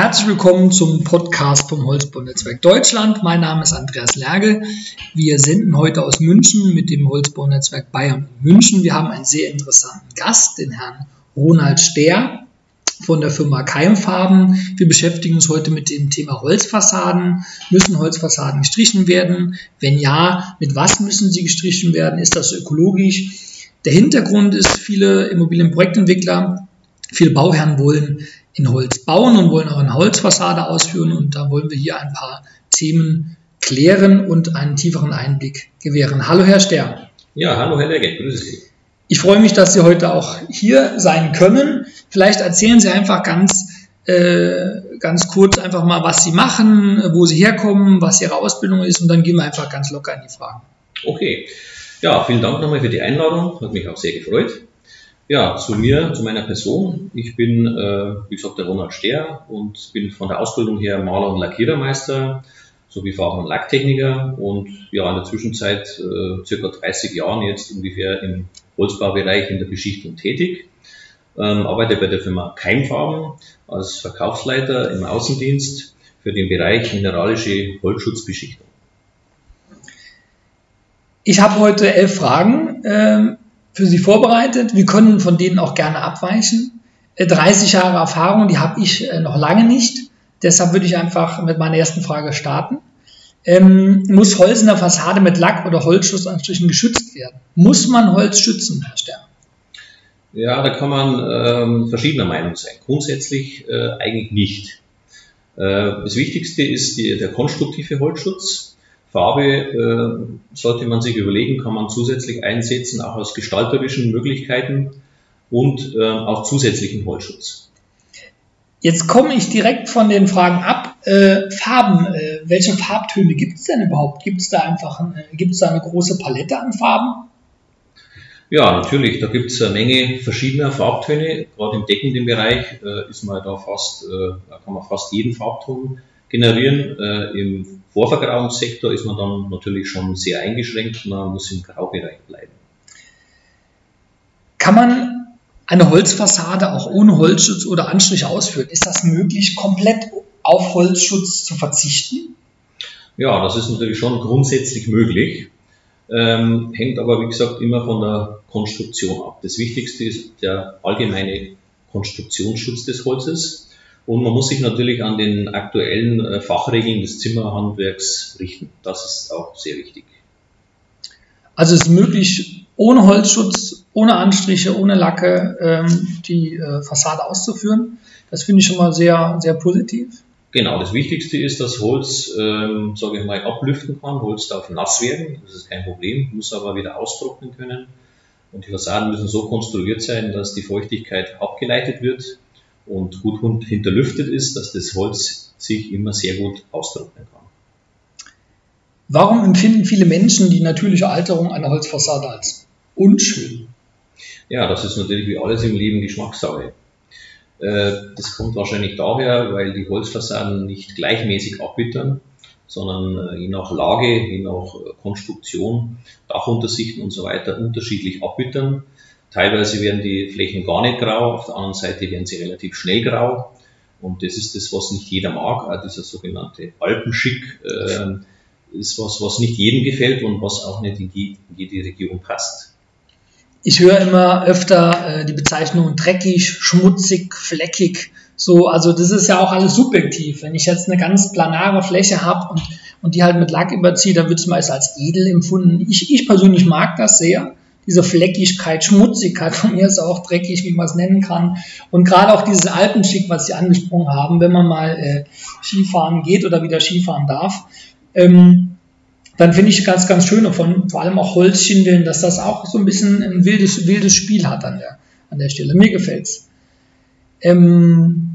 Herzlich willkommen zum Podcast vom Holzbaunetzwerk Deutschland. Mein Name ist Andreas Lerge. Wir senden heute aus München mit dem Holzbaunetzwerk Bayern und München. Wir haben einen sehr interessanten Gast, den Herrn Ronald Stehr von der Firma Keimfarben. Wir beschäftigen uns heute mit dem Thema Holzfassaden. Müssen Holzfassaden gestrichen werden? Wenn ja, mit was müssen sie gestrichen werden? Ist das ökologisch? Der Hintergrund ist, viele Immobilienprojektentwickler, viele Bauherren wollen in Holz bauen und wollen auch eine Holzfassade ausführen. Und da wollen wir hier ein paar Themen klären und einen tieferen Einblick gewähren. Hallo, Herr Stern. Ja, hallo, Herr Legge, grüße Sie. Ich freue mich, dass Sie heute auch hier sein können. Vielleicht erzählen Sie einfach ganz, äh, ganz kurz einfach mal, was Sie machen, wo Sie herkommen, was Ihre Ausbildung ist und dann gehen wir einfach ganz locker in die Fragen. Okay. Ja, vielen Dank nochmal für die Einladung. Hat mich auch sehr gefreut. Ja, zu mir, zu meiner Person. Ich bin, äh, wie gesagt, der Ronald Stehr und bin von der Ausbildung her Maler und Lackierermeister sowie Farben- und Lacktechniker und ja, in der Zwischenzeit äh, circa 30 Jahren jetzt ungefähr im Holzbaubereich in der Beschichtung tätig. Ähm, arbeite bei der Firma Keimfarben als Verkaufsleiter im Außendienst für den Bereich mineralische Holzschutzbeschichtung. Ich habe heute elf Fragen. Ähm für Sie vorbereitet. Wir können von denen auch gerne abweichen. 30 äh, Jahre Erfahrung, die habe ich äh, noch lange nicht. Deshalb würde ich einfach mit meiner ersten Frage starten. Ähm, muss Holz in der Fassade mit Lack oder Holzschussanstrichen geschützt werden? Muss man Holz schützen, Herr Stern? Ja, da kann man ähm, verschiedener Meinung sein. Grundsätzlich äh, eigentlich nicht. Äh, das Wichtigste ist die, der konstruktive Holzschutz. Farbe äh, sollte man sich überlegen, kann man zusätzlich einsetzen, auch aus gestalterischen Möglichkeiten und äh, auch zusätzlichen Holzschutz. Jetzt komme ich direkt von den Fragen ab. Äh, Farben, äh, welche Farbtöne gibt es denn überhaupt? Gibt es da einfach äh, gibt's da eine große Palette an Farben? Ja, natürlich, da gibt es eine Menge verschiedener Farbtöne. Gerade im deckenden Bereich äh, ist man da fast, da kann man fast jeden Farbton generieren. Im Vorvergrauungssektor ist man dann natürlich schon sehr eingeschränkt, man muss im Graubereich bleiben. Kann man eine Holzfassade auch ohne Holzschutz oder Anstrich ausführen? Ist das möglich, komplett auf Holzschutz zu verzichten? Ja, das ist natürlich schon grundsätzlich möglich, ähm, hängt aber wie gesagt immer von der Konstruktion ab. Das Wichtigste ist der allgemeine Konstruktionsschutz des Holzes. Und man muss sich natürlich an den aktuellen äh, Fachregeln des Zimmerhandwerks richten. Das ist auch sehr wichtig. Also es ist möglich, ohne Holzschutz, ohne Anstriche, ohne Lacke ähm, die äh, Fassade auszuführen. Das finde ich schon mal sehr, sehr positiv. Genau, das Wichtigste ist, dass Holz, ähm, sage ich mal, ablüften kann. Holz darf nass werden, das ist kein Problem, muss aber wieder austrocknen können. Und die Fassaden müssen so konstruiert sein, dass die Feuchtigkeit abgeleitet wird und gut hinterlüftet ist, dass das Holz sich immer sehr gut austrocknen kann. Warum empfinden viele Menschen die natürliche Alterung einer Holzfassade als unschön? Ja, das ist natürlich wie alles im Leben Geschmackssache. Äh, das kommt wahrscheinlich daher, weil die Holzfassaden nicht gleichmäßig abwittern, sondern äh, je nach Lage, je nach Konstruktion, Dachuntersichten und so weiter unterschiedlich abwittern. Teilweise werden die Flächen gar nicht grau, auf der anderen Seite werden sie relativ schnell grau. Und das ist das, was nicht jeder mag. Auch dieser sogenannte Alpenschick äh, ist was, was nicht jedem gefällt und was auch nicht in, die, in jede Region passt. Ich höre immer öfter äh, die Bezeichnung dreckig, schmutzig, fleckig. So, also das ist ja auch alles subjektiv. Wenn ich jetzt eine ganz planare Fläche habe und, und die halt mit Lack überziehe, dann wird es meist als edel empfunden. Ich, ich persönlich mag das sehr diese Fleckigkeit, Schmutzigkeit, von mir ist auch dreckig, wie man es nennen kann. Und gerade auch dieses Alpenschick, was Sie angesprochen haben, wenn man mal äh, Skifahren geht oder wieder Skifahren darf, ähm, dann finde ich ganz, ganz schön, von, vor allem auch Holzschindeln, dass das auch so ein bisschen ein wildes, wildes Spiel hat an der, an der Stelle. Mir gefällt's. Ähm,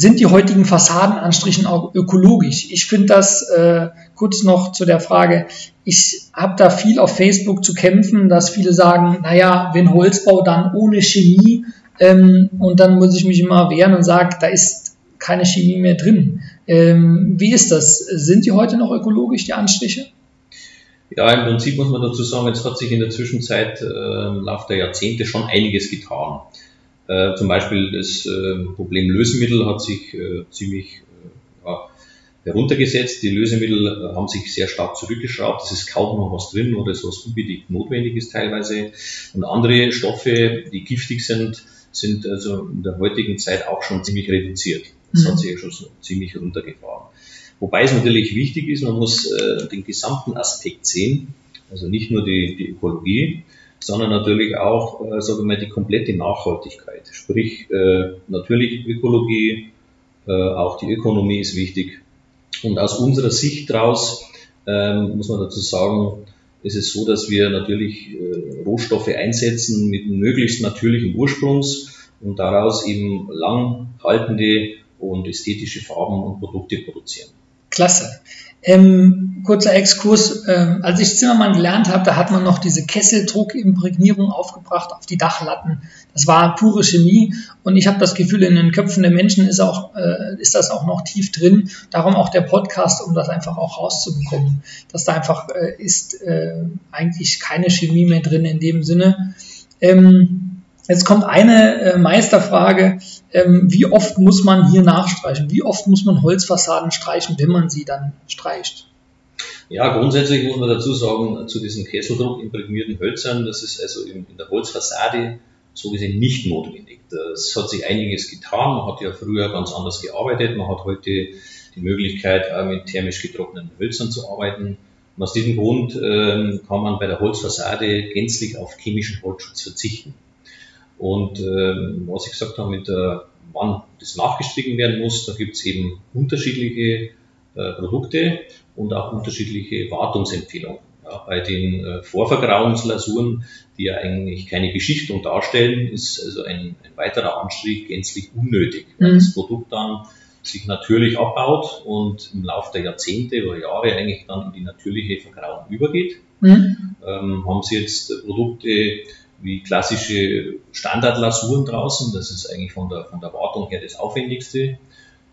sind die heutigen Fassadenanstrichen auch ökologisch? Ich finde das äh, kurz noch zu der Frage, ich habe da viel auf Facebook zu kämpfen, dass viele sagen, naja, wenn Holzbau, dann ohne Chemie ähm, und dann muss ich mich immer wehren und sage, da ist keine Chemie mehr drin. Ähm, wie ist das? Sind die heute noch ökologisch, die Anstriche? Ja, im Prinzip muss man dazu sagen, es hat sich in der Zwischenzeit äh, im Laufe der Jahrzehnte schon einiges getan. Äh, zum Beispiel das äh, Problem Lösemittel hat sich äh, ziemlich heruntergesetzt. Die Lösemittel äh, haben sich sehr stark zurückgeschraubt. Es ist kaum noch was drin oder so was unbedingt notwendig ist teilweise. Und andere Stoffe, die giftig sind, sind also in der heutigen Zeit auch schon ziemlich reduziert. Das mhm. hat sich ja schon so ziemlich runtergefahren. Wobei es natürlich wichtig ist, man muss äh, den gesamten Aspekt sehen, also nicht nur die, die Ökologie, sondern natürlich auch, äh, sagen wir mal, die komplette Nachhaltigkeit. Sprich, äh, natürlich Ökologie, äh, auch die Ökonomie ist wichtig. Und aus unserer Sicht daraus ähm, muss man dazu sagen, ist es so, dass wir natürlich äh, Rohstoffe einsetzen mit möglichst natürlichen Ursprungs und daraus eben langhaltende und ästhetische Farben und Produkte produzieren. Klasse. Ähm, kurzer Exkurs, ähm, als ich Zimmermann gelernt habe, da hat man noch diese Kesseldruckimprägnierung aufgebracht auf die Dachlatten. Das war pure Chemie und ich habe das Gefühl, in den Köpfen der Menschen ist, auch, äh, ist das auch noch tief drin. Darum auch der Podcast, um das einfach auch rauszubekommen. Dass da einfach äh, ist äh, eigentlich keine Chemie mehr drin in dem Sinne. Ähm, Jetzt kommt eine äh, Meisterfrage. Ähm, wie oft muss man hier nachstreichen? Wie oft muss man Holzfassaden streichen, wenn man sie dann streicht? Ja, grundsätzlich muss man dazu sagen, zu diesen Kesseldruck imprägnierten Hölzern, das ist also in, in, der Holzfassade so gesehen nicht notwendig. Das hat sich einiges getan. Man hat ja früher ganz anders gearbeitet. Man hat heute die Möglichkeit, mit thermisch getrockneten Hölzern zu arbeiten. Und aus diesem Grund ähm, kann man bei der Holzfassade gänzlich auf chemischen Holzschutz verzichten. Und äh, was ich gesagt habe, mit der, wann das nachgestrichen werden muss, da gibt es eben unterschiedliche äh, Produkte und auch unterschiedliche Wartungsempfehlungen. Ja, bei den äh, Vorvergrauungslasuren, die ja eigentlich keine Beschichtung darstellen, ist also ein, ein weiterer Anstrich gänzlich unnötig, weil mhm. das Produkt dann sich natürlich abbaut und im Laufe der Jahrzehnte oder Jahre eigentlich dann in die natürliche Vergrauung übergeht. Mhm. Ähm, haben Sie jetzt Produkte, wie klassische Standardlasuren draußen. Das ist eigentlich von der, von der Wartung her das Aufwendigste.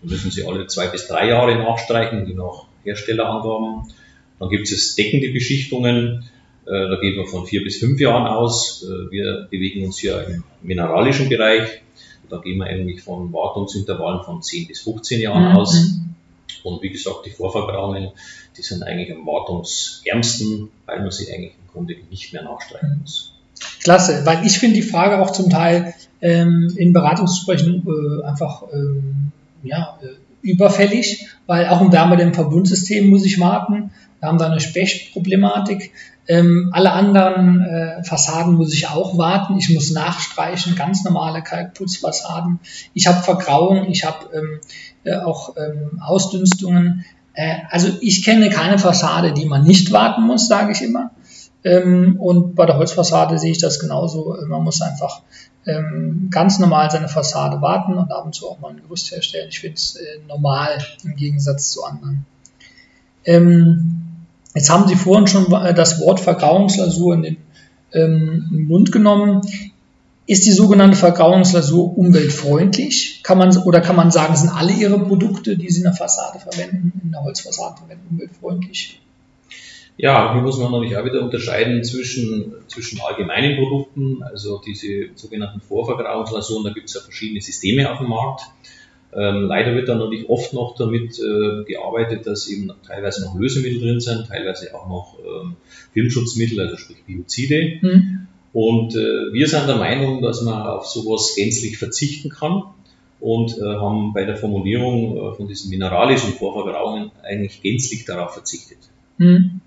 Da müssen Sie alle zwei bis drei Jahre nachstreichen, je nach Herstellerangaben. Dann gibt es deckende Beschichtungen. Äh, da geht man von vier bis fünf Jahren aus. Äh, wir bewegen uns hier im mineralischen Bereich. Da gehen wir eigentlich von Wartungsintervallen von 10 bis 15 Jahren mhm. aus. Und wie gesagt, die Vorverbrauungen, die sind eigentlich am wartungsärmsten, weil man sie eigentlich im Grunde nicht mehr nachstreichen muss. Klasse, weil ich finde die Frage auch zum Teil ähm, in Beratungsgesprächen äh, einfach ähm, ja, äh, überfällig, weil auch im Wärmedämmverbundsystem muss ich warten. Wir haben da eine Spechtproblematik. Ähm, alle anderen äh, Fassaden muss ich auch warten. Ich muss nachstreichen, ganz normale Kalkputzfassaden. Ich habe Vergrauung, ich habe ähm, äh, auch ähm, Ausdünstungen. Äh, also ich kenne keine Fassade, die man nicht warten muss, sage ich immer. Ähm, und bei der Holzfassade sehe ich das genauso. Man muss einfach ähm, ganz normal seine Fassade warten und ab und zu auch mal ein Gerüst herstellen. Ich finde es äh, normal im Gegensatz zu anderen. Ähm, jetzt haben Sie vorhin schon das Wort Vergrauungslasur in den Mund genommen. Ist die sogenannte Vergrauungslasur umweltfreundlich? Kann man, oder kann man sagen, sind alle Ihre Produkte, die Sie in der Fassade verwenden, in der Holzfassade verwenden, umweltfreundlich? Ja, hier muss man natürlich auch wieder unterscheiden zwischen, zwischen allgemeinen Produkten, also diese sogenannten Vorvergrauungslasuren, da gibt es ja verschiedene Systeme auf dem Markt. Ähm, leider wird da natürlich oft noch damit äh, gearbeitet, dass eben teilweise noch Lösemittel drin sind, teilweise auch noch ähm, Filmschutzmittel, also sprich Biozide. Mhm. Und äh, wir sind der Meinung, dass man auf sowas gänzlich verzichten kann und äh, haben bei der Formulierung äh, von diesen mineralischen Vorvergrauungen eigentlich gänzlich darauf verzichtet. Mhm.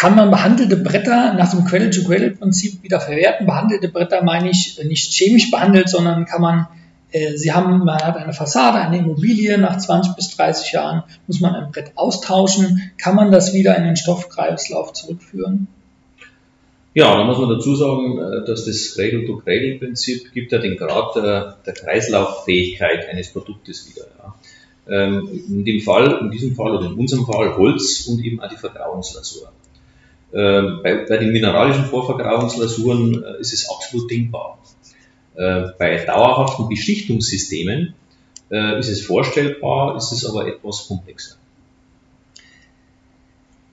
Kann man behandelte Bretter nach dem Cradle-to-Cradle-Prinzip wieder verwerten. Behandelte Bretter meine ich nicht chemisch behandelt, sondern kann man, äh, Sie haben, man hat eine Fassade, eine Immobilie, nach 20 bis 30 Jahren muss man ein Brett austauschen. Kann man das wieder in den Stoffkreislauf zurückführen? Ja, da muss man dazu sagen, äh, dass das Cradle-to-Cradle-Prinzip gibt ja den Grad der, der Kreislauffähigkeit eines Produktes wieder. Ja. Ähm, in dem Fall, in diesem Fall oder in unserem Fall Holz und eben auch die Vergrauungslasur. Ähm, bei, bei, den mineralischen Vorvergrauungslasuren äh, ist es absolut denkbar. Äh, bei dauerhaften Beschichtungssystemen äh, ist es vorstellbar, ist es aber etwas komplexer.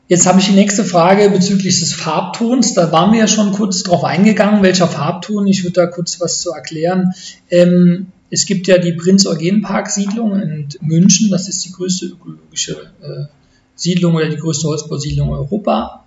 Jetzt habe ich die nächste Frage bezüglich des Farbtons. Da waren wir ja schon kurz drauf eingegangen, welcher Farbton. Ich würde da kurz was zu erklären. Ähm, es gibt ja die Prinz-Eugen-Park-Siedlung in München, das ist die größte ökologische äh, Siedlung oder die größte Holzbausiedlung Europa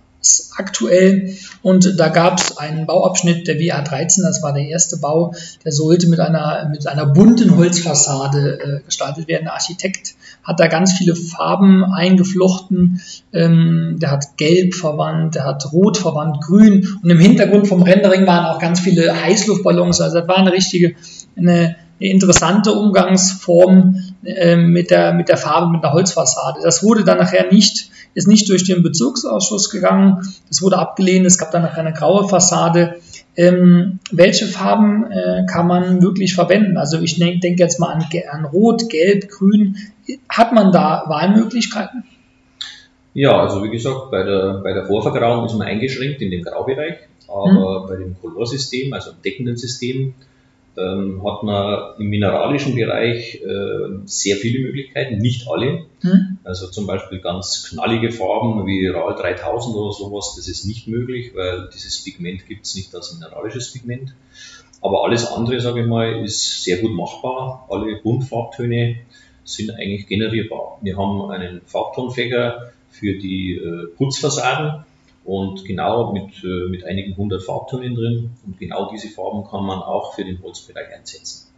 aktuell. Und da gab es einen Bauabschnitt der WA13, das war der erste Bau, der sollte mit einer, mit einer bunten Holzfassade äh, gestaltet werden. Der Architekt hat da ganz viele Farben eingeflochten. Ähm, der hat Gelb verwandt, der hat Rot verwandt, Grün. Und im Hintergrund vom Rendering waren auch ganz viele Heißluftballons. Also das war eine richtige, eine, eine interessante Umgangsform äh, mit, der, mit der Farbe, mit der Holzfassade. Das wurde dann nachher nicht ist nicht durch den Bezugsausschuss gegangen. Das wurde abgelehnt. Es gab dann noch eine graue Fassade. Ähm, welche Farben äh, kann man wirklich verwenden? Also ich denke denk jetzt mal an, an Rot, Gelb, Grün. Hat man da Wahlmöglichkeiten? Ja, also wie gesagt, bei der, bei der Vorvergrauung ist man eingeschränkt in dem Graubereich, aber hm. bei dem Colorsystem, also im deckenden System, ähm, hat man im mineralischen Bereich äh, sehr viele Möglichkeiten, nicht alle. Hm. Also zum Beispiel ganz knallige Farben wie RAL 3000 oder sowas, das ist nicht möglich, weil dieses Pigment gibt es nicht als mineralisches Pigment. Aber alles andere, sage ich mal, ist sehr gut machbar. Alle Buntfarbtöne sind eigentlich generierbar. Wir haben einen Farbtonfächer für die äh, Putzfassaden und genau mit, äh, mit einigen hundert Farbtönen drin. Und genau diese Farben kann man auch für den Holzbereich einsetzen.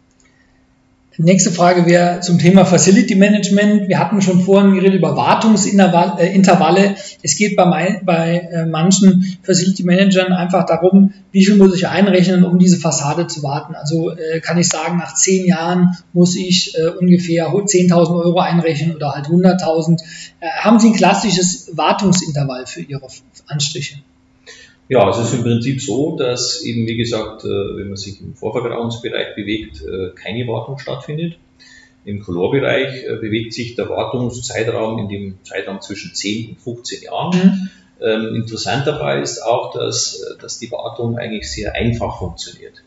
Nächste Frage wäre zum Thema Facility Management. Wir hatten schon vorhin geredet über Wartungsintervalle. Es geht bei, bei äh, manchen Facility Managern einfach darum, wie viel muss ich einrechnen, um diese Fassade zu warten. Also äh, kann ich sagen, nach zehn Jahren muss ich äh, ungefähr 10.000 Euro einrechnen oder halt 100.000. haben Sie ein klassisches Wartungsintervall für Ihre Anstriche? Ja, es ist im Prinzip so, dass eben, wie gesagt, äh, wenn man sich im Vorvergrauungsbereich bewegt, äh, keine Wartung stattfindet. Im Colorbereich äh, bewegt sich der Wartungszeitraum in dem Zeitraum zwischen 10 und 15 Jahren. Mhm. Ähm, interessant dabei ist auch, dass, dass die Wartung eigentlich sehr einfach funktioniert.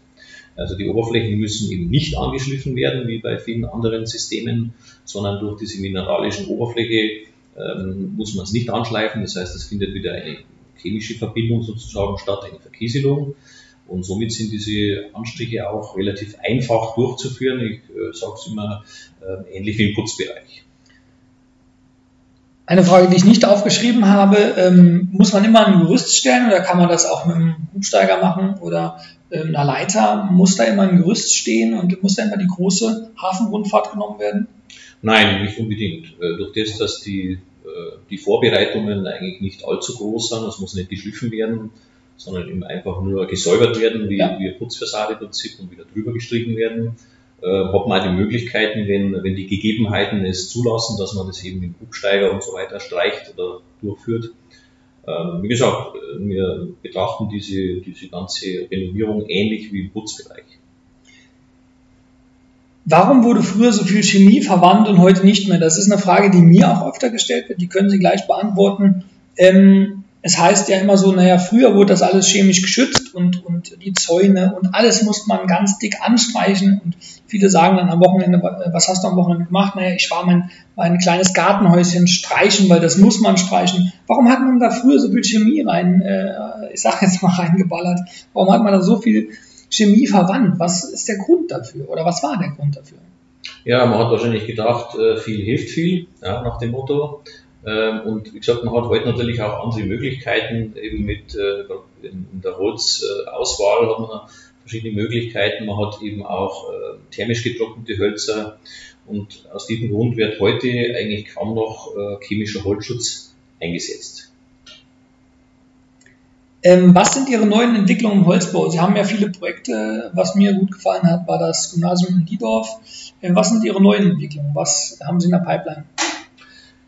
Also die Oberflächen müssen eben nicht angeschliffen werden, wie bei vielen anderen Systemen, sondern durch diese mineralischen Oberfläche ähm, muss man es nicht anschleifen. Das heißt, es findet wieder eine chemische Verbindung sozusagen statt, eine Verkieselung. Und somit sind diese Anstriche auch relativ einfach durchzuführen. Ich äh, sage es immer äh, ähnlich wie im Putzbereich. Eine Frage, die ich nicht aufgeschrieben habe, ähm, muss man immer ein Gerüst stellen oder kann man das auch mit einem Hubsteiger machen oder äh, einer Leiter? Muss da immer ein Gerüst stehen und muss da immer die große Hafenrundfahrt genommen werden? Nein, nicht unbedingt. Äh, durch das, dass die die Vorbereitungen eigentlich nicht allzu groß sind. Es muss nicht geschliffen werden, sondern eben einfach nur gesäubert werden, wie, ja. wie ein Putzfassade im Prinzip und wieder drüber gestrichen werden. Äh, hat man auch die Möglichkeiten, wenn, wenn die Gegebenheiten es zulassen, dass man das eben mit Hubsteiger und so weiter streicht oder durchführt. Ähm, wie gesagt, wir betrachten diese, diese ganze Renovierung ähnlich wie im Putzbereich. Warum wurde früher so viel Chemie verwandt und heute nicht mehr? Das ist eine Frage, die mir auch öfter gestellt wird. Die können Sie gleich beantworten. Ähm, es heißt ja immer so, naja, früher wurde das alles chemisch geschützt und, und die Zäune und alles musste man ganz dick anstreichen. Und viele sagen dann am Wochenende, was hast du am Wochenende gemacht? Naja, ich war mein, mein kleines Gartenhäuschen streichen, weil das muss man streichen. Warum hat man da früher so viel Chemie rein, äh, ich sag jetzt mal reingeballert? Warum hat man da so viel Chemie verwandt. Was ist der Grund dafür oder was war der Grund dafür? Ja, man hat wahrscheinlich gedacht, äh, viel hilft viel, ja, nach dem Motto. Ähm, und wie gesagt, man hat heute natürlich auch andere Möglichkeiten, eben mit äh, in der Holzauswahl hat man verschiedene Möglichkeiten. Man hat eben auch äh, thermisch getrocknete Hölzer und aus diesem Grund wird heute eigentlich kaum noch chemischer Holzschutz eingesetzt. Ähm, was sind Ihre neuen Entwicklungen im Holzbau? Sie haben ja viele Projekte. Was mir gut gefallen hat, war das Gymnasium in Diedorf. Ähm, was sind Ihre neuen Entwicklungen? Was haben Sie in der Pipeline?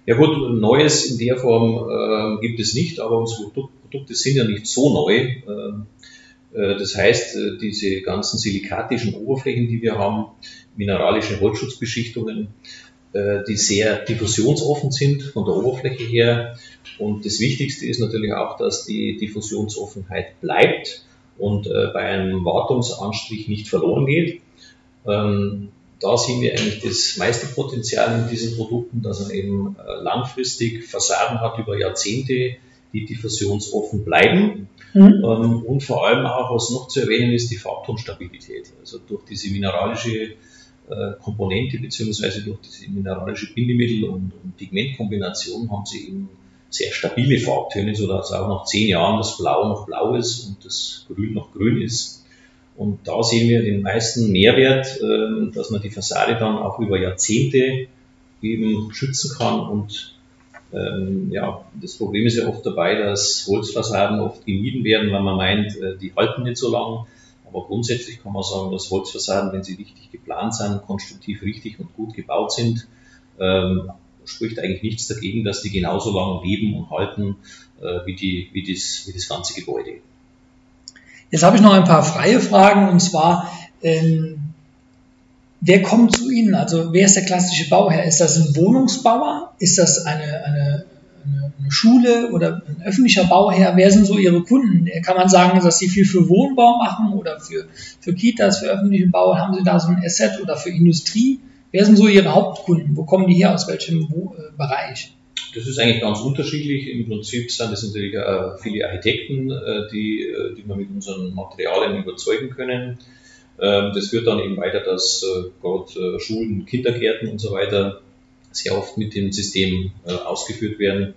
Ja gut, Neues in der Form äh, gibt es nicht, aber unsere Produkte sind ja nicht so neu. Ähm, äh, das heißt, äh, diese ganzen silikatischen Oberflächen, die wir haben, mineralische Holzschutzbeschichtungen, die sehr diffusionsoffen sind von der Oberfläche her. Und das Wichtigste ist natürlich auch, dass die Diffusionsoffenheit bleibt und äh, bei einem Wartungsanstrich nicht verloren geht. Ähm, da sehen wir eigentlich das meiste Potenzial in diesen Produkten, dass man eben äh, langfristig Fassaden hat über Jahrzehnte, die diffusionsoffen bleiben. Mhm. Ähm, und vor allem auch, was noch zu erwähnen ist, die Farbtonstabilität. Also durch diese mineralische äh, Komponente beziehungsweise durch diese mineralische Bindemittel und, und Pigmentkombination haben sie eben sehr stabile Farbtöne, sodass auch nach zehn Jahren das Blau noch blau ist und das Grün noch grün ist. Und da sehen wir den meisten Mehrwert, äh, dass man die Fassade dann auch über Jahrzehnte eben schützen kann. Und ähm, ja, das Problem ist ja oft dabei, dass Holzfassaden oft gemieden werden, weil man meint, äh, die halten nicht so lang. Aber grundsätzlich kann man sagen, dass Holzfassaden, wenn sie richtig geplant sind, konstruktiv richtig und gut gebaut sind, ähm, spricht eigentlich nichts dagegen, dass die genauso lange leben und halten äh, wie, die, wie, das, wie das ganze Gebäude. Jetzt habe ich noch ein paar freie Fragen und zwar, ähm, wer kommt zu Ihnen? Also wer ist der klassische Bauherr? Ist das ein Wohnungsbauer? Ist das eine, eine, eine Schule oder ein öffentlicher Bauherr? Wer sind so Ihre Kunden? Kann man sagen, dass Sie viel für Wohnbau machen oder für, für Kitas, für öffentliche Bau? Haben Sie da so ein Asset oder für Industrie? Wer sind so Ihre Hauptkunden? Wo kommen die her? Aus welchem äh, Bereich? Das ist eigentlich ganz unterschiedlich. Im Prinzip sind es natürlich äh, viele Architekten, äh, die, die wir mit unseren Materialien überzeugen können. Ähm, das führt dann eben weiter, dass gerade Schulen, Kindergärten und so weiter sehr oft mit dem System ausgeführt werden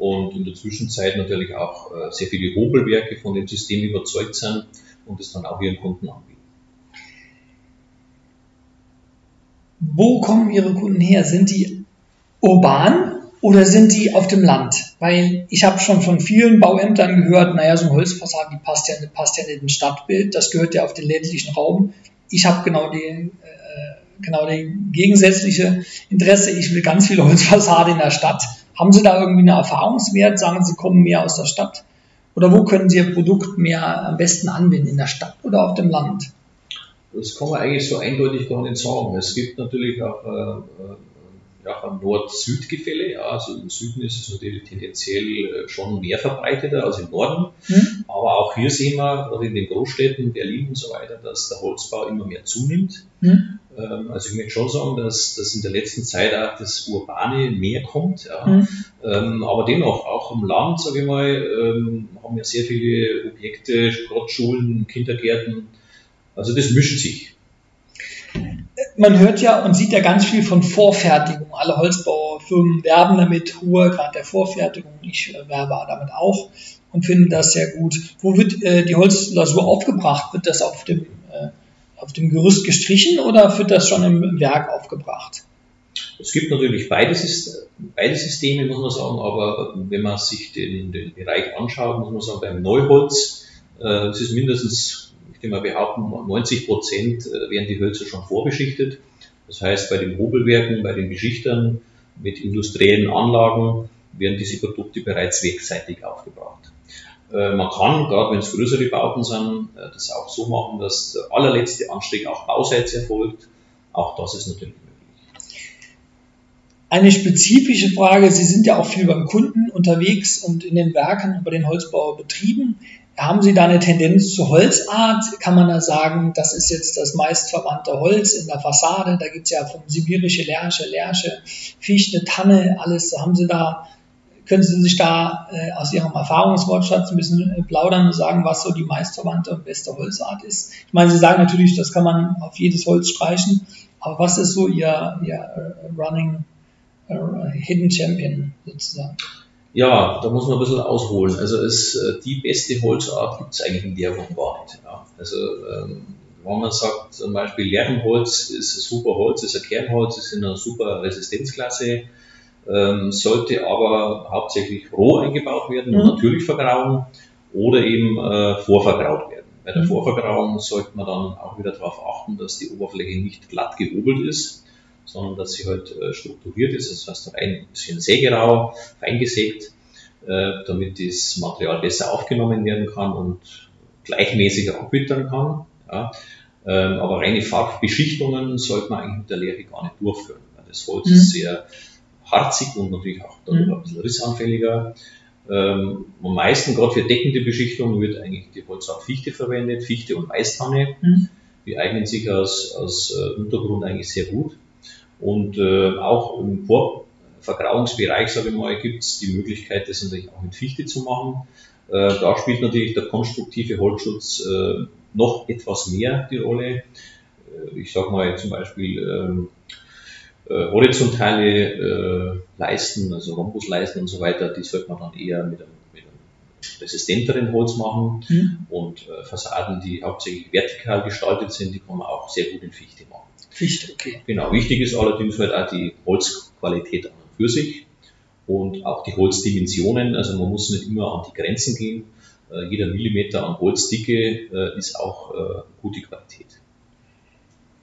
und in der Zwischenzeit natürlich auch sehr viele Hobelwerke von dem System überzeugt sind und es dann auch ihren Kunden anbieten. wo kommen Ihre Kunden her? Sind die urban oder sind die auf dem Land? Weil ich habe schon von vielen Bauämtern gehört, naja, so ein Holzfassade, die passt ja, passt ja nicht ins Stadtbild, das gehört ja auf den ländlichen Raum. Ich habe genau die, äh, genau die gegensätzliche Interesse. Ich will ganz viele Holzfassade in der Stadt. Haben Sie da irgendwie einen Erfahrungswert? Sagen Sie, kommen mehr aus der Stadt? Oder wo können Sie Ihr Produkt mehr am besten anwenden? In der Stadt oder auf dem Land? Das kann man eigentlich so eindeutig gar nicht sagen. Es gibt natürlich auch äh, äh ja, ein Nord-Süd-Gefälle. Ja, also im Süden ist es natürlich tendenziell äh, schon mehr verbreiteter als im Norden. Mhm. Aber auch hier sehen wir, gerade in den Großstädten, Berlin und so weiter, dass der Holzbau immer mehr zunimmt. Mhm. Ähm, also ich möchte schon sagen, dass, dass in der letzten Zeit auch das Urbane mehr kommt. Ja. Mhm. Ähm, aber dennoch, auch im Land, sage ich mal, ähm, haben wir sehr viele Objekte, gerade Schulen, Kindergärten, also das mischt sich. Man hört ja und sieht ja ganz viel von Vorfertigung. Alle Holzbaufirmen werben damit, hohe Grad der Vorfertigung. Ich äh, werbe damit auch und finde das sehr gut. Wo wird äh, die Holzlasur aufgebracht? Wird das auf dem, äh, auf dem Gerüst gestrichen oder wird das schon im, Werk aufgebracht? Es gibt natürlich beide, beide Systeme, muss man sagen, aber wenn man sich den, den Bereich anschaut, muss man sagen, beim Neuholz, äh, es ist mindestens ich würde mal behaupten, 90 Prozent äh, werden die Hölzer schon vorbeschichtet. Das heißt, bei den Hobelwerken, bei den Beschichtern mit industriellen Anlagen werden diese Produkte bereits wegseitig aufgebracht. Äh, man kann, gerade wenn es größere Bauten sind, äh, das auch so machen, dass der allerletzte Anstieg auch bauseits erfolgt. Auch das ist natürlich möglich. Eine spezifische Frage, Sie sind ja auch viel beim Kunden unterwegs und in den Werken bei den Holzbauerbetrieben. Haben Sie da eine Tendenz zur Holzart? Kann man da sagen, das ist jetzt das meistverwandte Holz in der Fassade? Da gibt es ja von sibirische Lärche, Lärche, Fichte, Tanne, alles. Haben Sie da, können Sie sich da äh, aus Ihrem Erfahrungswortschatz ein bisschen äh, plaudern und sagen, was so die meistverwandte und beste Holzart ist? Ich meine, Sie sagen natürlich, das kann man auf jedes Holz streichen, aber was ist so Ihr, Ihr uh, Running uh, Hidden Champion sozusagen? Ja, da muss man ein bisschen ausholen. Also es, äh, die beste Holzart gibt es eigentlich in der Form gar nicht. Ja. Also ähm, wenn man sagt, zum Beispiel Lärmholz ist ein super Holz, ist ein Kernholz, ist in einer super Resistenzklasse, ähm, sollte aber hauptsächlich roh eingebaut werden und mhm. natürlich vergrauen oder eben äh, vorvergraut werden. Bei der mhm. Vorvergrauung sollte man dann auch wieder darauf achten, dass die Oberfläche nicht glatt gehobelt ist, sondern dass sie halt äh, strukturiert ist. Das heißt, ein bisschen sägerau, fein gesägt, äh, damit das Material besser aufgenommen werden kann und gleichmäßiger abwittern kann. Ja. Ähm, aber reine Farbbeschichtungen sollte man eigentlich mit der Lehre gar nicht durchführen. Das Holz mhm. ist sehr harzig und natürlich auch darüber mhm. ein bisschen rissanfälliger. Ähm, am meisten, gerade für deckende Beschichtung, wird eigentlich die Holzart Fichte verwendet, Fichte und Weißtanne. Mhm. Die eignen sich als, als äh, Untergrund eigentlich sehr gut. Und äh, auch im Vorvergrauungsbereich, sage ich mal, gibt es die Möglichkeit, das natürlich auch mit Fichte zu machen. Äh, da spielt natürlich der konstruktive Holzschutz äh, noch etwas mehr die Rolle. ich sag mal zum Beispiel ähm, äh, horizontale äh, Leisten, also Rhombusleisten und so weiter, die sollte man dann eher mit einem, mit einem resistenteren Holz machen. Mhm. Und äh, Fassaden, die hauptsächlich vertikal gestaltet sind, die kann man auch sehr gut in Fichte machen. Fichte, okay. Genau, wichtig ist allerdings halt auch die Holzqualität an und für sich und auch die Holzdimensionen. Also man muss nicht immer an die Grenzen gehen. Äh, jeder Millimeter an Holzdicke äh, ist auch äh, gute Qualität.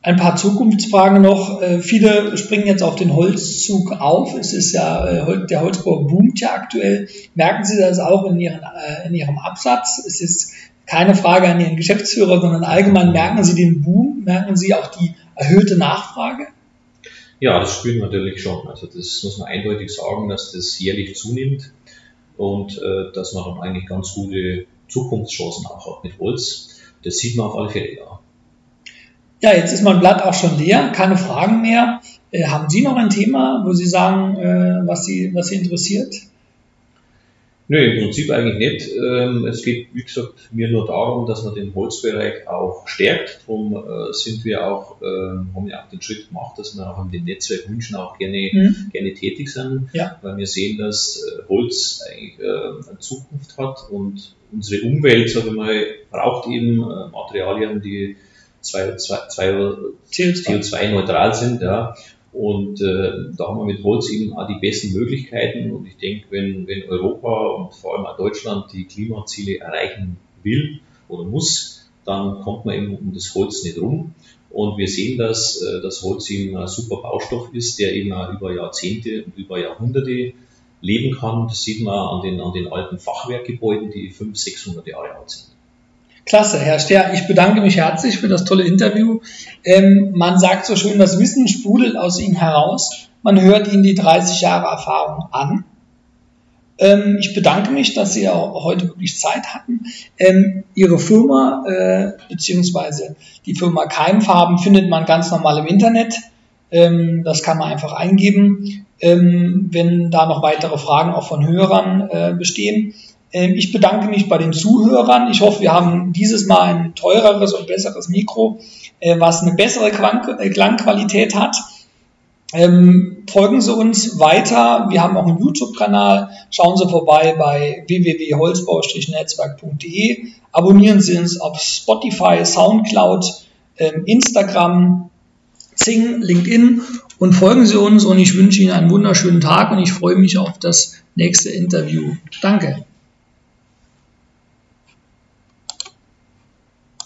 Ein paar Zukunftsfragen noch. Äh, viele springen jetzt auf den Holzzug auf. Es ist ja, äh, der Holzbau boomt ja aktuell. Merken Sie das auch in, Ihren, äh, in Ihrem Absatz? Es ist keine Frage an Ihren Geschäftsführer, sondern allgemein merken Sie den Boom, merken Sie auch die erhöhte Nachfrage? Ja, das spüren wir natürlich schon. Also das muss man eindeutig sagen, dass das jährlich zunimmt und äh, dass man dann eigentlich ganz gute Zukunftschancen auch hat mit Holz. Das sieht man auf alle Fälle, ja. Ja, jetzt ist mein Blatt auch schon leer, keine Fragen mehr. Äh, haben Sie noch ein Thema, wo Sie sagen, äh, was, Sie, was Sie interessiert? Nö, im Prinzip eigentlich nicht. Ähm, es geht, wie gesagt, mir nur darum, dass man den Holzbereich auch stärkt. Darum äh, sind wir auch, ähm, haben wir auch den Schritt gemacht, dass wir auch in den Netzwerkwünschen auch gerne, mhm. gerne tätig sind, ja. weil wir sehen, dass äh, Holz eigentlich äh, eine Zukunft hat und unsere Umwelt, sage ich mal, braucht eben Materialien, die CO2-neutral sind. Ja. Und äh, da haben wir mit Holz eben auch die besten Möglichkeiten. Und ich denke, wenn, wenn Europa und vor allem auch Deutschland die Klimaziele erreichen will oder muss, dann kommt man eben um das Holz nicht rum. Und wir sehen, dass äh, das Holz eben ein super Baustoff ist, der eben auch über Jahrzehnte und über Jahrhunderte leben kann. Das sieht man an den, an den alten Fachwerkgebäuden, die 500, 600 Jahre alt sind. Klasse, Herr Ster. Ich bedanke mich herzlich für das tolle Interview. Ähm, man sagt so schön, das Wissen sprudelt aus Ihnen heraus. Man hört Ihnen die 30 Jahre Erfahrung an. Ähm, ich bedanke mich, dass Sie auch heute wirklich Zeit hatten. Ähm, Ihre Firma, äh, beziehungsweise die Firma Keimfarben, findet man ganz normal im Internet. Ähm, das kann man einfach eingeben, ähm, wenn da noch weitere Fragen auch von Hörern äh, bestehen. Ähm, ich bedanke mich bei den Zuhörern. Ich hoffe, wir haben dieses Mal ein teureres und besseres Mikro, äh, was eine bessere äh, Klangqualität hat. Ähm, folgen Sie uns weiter. Wir haben auch einen YouTube-Kanal. Schauen Sie vorbei bei www.holzbau-netzwerk.de. Abonnieren Sie uns auf Spotify, Soundcloud, ähm, Instagram, Zing, LinkedIn und folgen Sie uns. Und ich wünsche Ihnen einen wunderschönen Tag und ich freue mich auf das nächste Interview. Danke.